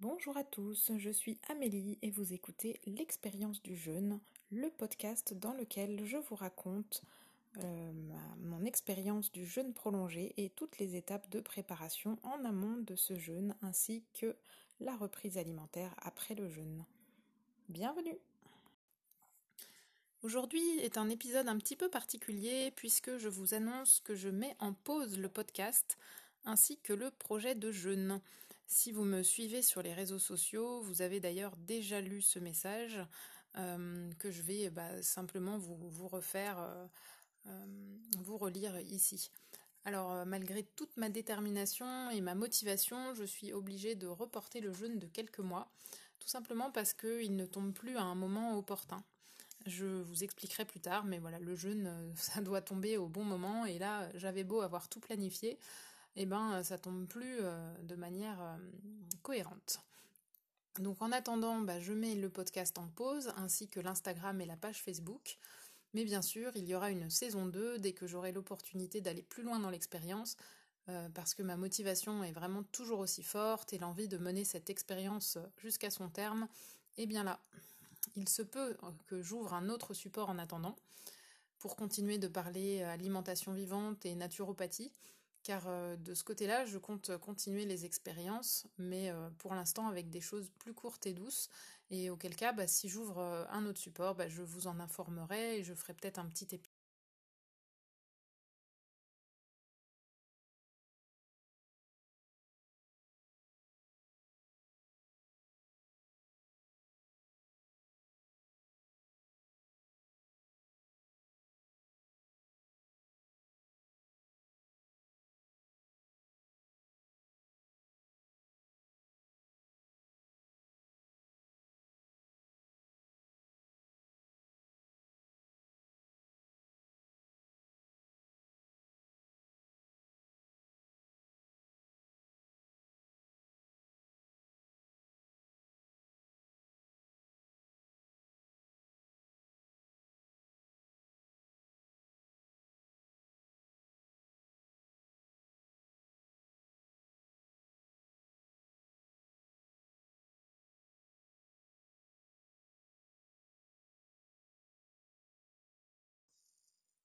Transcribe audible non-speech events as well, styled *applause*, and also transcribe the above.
Bonjour à tous, je suis Amélie et vous écoutez L'expérience du jeûne, le podcast dans lequel je vous raconte euh, mon expérience du jeûne prolongé et toutes les étapes de préparation en amont de ce jeûne ainsi que la reprise alimentaire après le jeûne. Bienvenue Aujourd'hui est un épisode un petit peu particulier puisque je vous annonce que je mets en pause le podcast ainsi que le projet de jeûne. Si vous me suivez sur les réseaux sociaux, vous avez d'ailleurs déjà lu ce message euh, que je vais bah, simplement vous, refaire, euh, euh, vous relire ici. Alors malgré toute ma détermination et ma motivation, je suis obligée de reporter le jeûne de quelques mois, tout simplement parce qu'il ne tombe plus à un moment opportun. Je vous expliquerai plus tard, mais voilà, le jeûne, *laughs* ça doit tomber au bon moment, et là, j'avais beau avoir tout planifié, eh ben, ça tombe plus euh, de manière euh, cohérente. Donc en attendant, bah, je mets le podcast en pause, ainsi que l'Instagram et la page Facebook. Mais bien sûr, il y aura une saison 2 dès que j'aurai l'opportunité d'aller plus loin dans l'expérience, euh, parce que ma motivation est vraiment toujours aussi forte et l'envie de mener cette expérience jusqu'à son terme est bien là il se peut que j'ouvre un autre support en attendant pour continuer de parler alimentation vivante et naturopathie, car euh, de ce côté-là, je compte continuer les expériences, mais euh, pour l'instant avec des choses plus courtes et douces, et auquel cas, bah, si j'ouvre euh, un autre support, bah, je vous en informerai et je ferai peut-être un petit